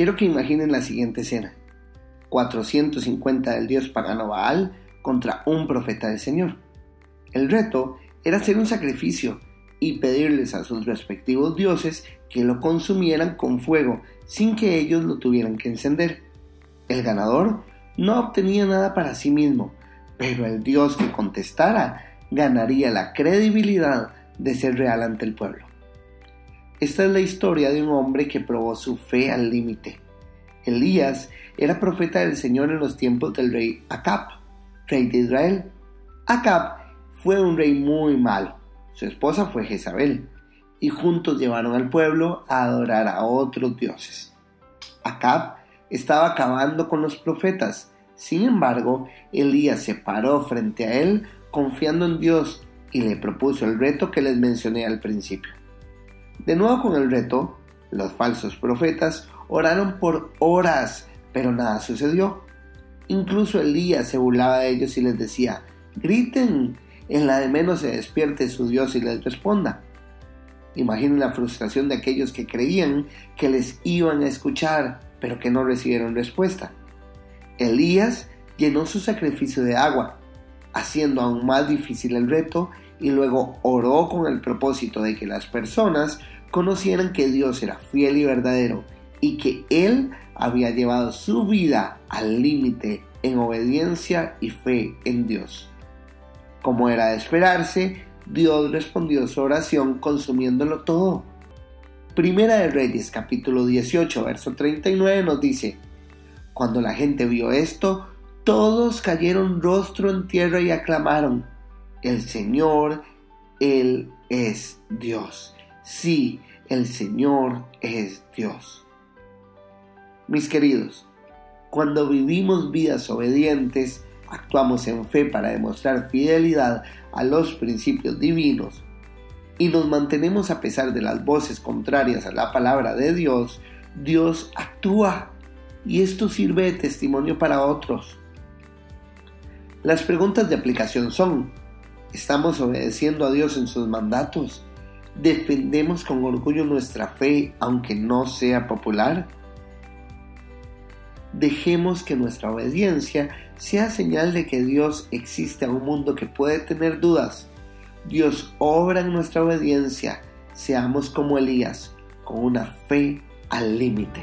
Quiero que imaginen la siguiente escena. 450 del dios pagano Baal contra un profeta del Señor. El reto era hacer un sacrificio y pedirles a sus respectivos dioses que lo consumieran con fuego sin que ellos lo tuvieran que encender. El ganador no obtenía nada para sí mismo, pero el dios que contestara ganaría la credibilidad de ser real ante el pueblo. Esta es la historia de un hombre que probó su fe al límite. Elías era profeta del Señor en los tiempos del rey Acab, rey de Israel. Acab fue un rey muy malo. Su esposa fue Jezabel, y juntos llevaron al pueblo a adorar a otros dioses. Acab estaba acabando con los profetas. Sin embargo, Elías se paró frente a él confiando en Dios y le propuso el reto que les mencioné al principio. De nuevo con el reto, los falsos profetas oraron por horas, pero nada sucedió. Incluso Elías se burlaba de ellos y les decía, griten, en la de menos se despierte su Dios y les responda. Imaginen la frustración de aquellos que creían que les iban a escuchar, pero que no recibieron respuesta. Elías llenó su sacrificio de agua, haciendo aún más difícil el reto, y luego oró con el propósito de que las personas conocieran que Dios era fiel y verdadero y que Él había llevado su vida al límite en obediencia y fe en Dios. Como era de esperarse, Dios respondió su oración consumiéndolo todo. Primera de Reyes capítulo 18 verso 39 nos dice, Cuando la gente vio esto, todos cayeron rostro en tierra y aclamaron, El Señor, Él es Dios. Sí, el Señor es Dios. Mis queridos, cuando vivimos vidas obedientes, actuamos en fe para demostrar fidelidad a los principios divinos y nos mantenemos a pesar de las voces contrarias a la palabra de Dios, Dios actúa y esto sirve de testimonio para otros. Las preguntas de aplicación son, ¿estamos obedeciendo a Dios en sus mandatos? ¿Defendemos con orgullo nuestra fe aunque no sea popular? Dejemos que nuestra obediencia sea señal de que Dios existe en un mundo que puede tener dudas. Dios obra en nuestra obediencia. Seamos como Elías, con una fe al límite.